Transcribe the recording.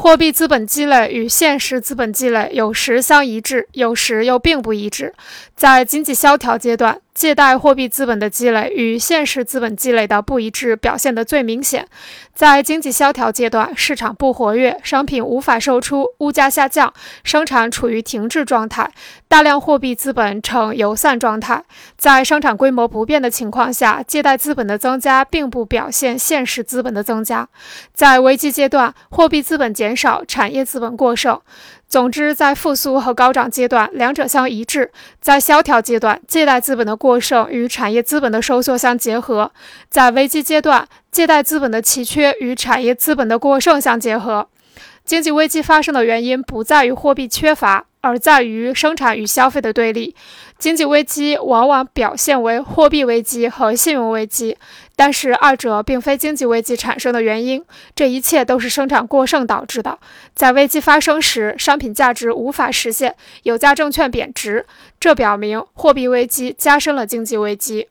货币资本积累与现实资本积累有时相一致，有时又并不一致。在经济萧条阶段，借贷货币资本的积累与现实资本积累的不一致表现得最明显。在经济萧条阶段，市场不活跃，商品无法售出，物价下降，生产处于停滞状态，大量货币资本呈游散状态。在生产规模不变的情况下，借贷资本的增加并不表现现实资本的增加。在危机阶段，货币资本减少，产业资本过剩。总之，在复苏和高涨阶段，两者相一致；在萧条阶段，借贷资本的过剩与产业资本的收缩相结合；在危机阶段，借贷资本的奇缺与产业资本的过剩相结合。经济危机发生的原因不在于货币缺乏。而在于生产与消费的对立，经济危机往往表现为货币危机和信用危机，但是二者并非经济危机产生的原因，这一切都是生产过剩导致的。在危机发生时，商品价值无法实现，有价证券贬值，这表明货币危机加深了经济危机。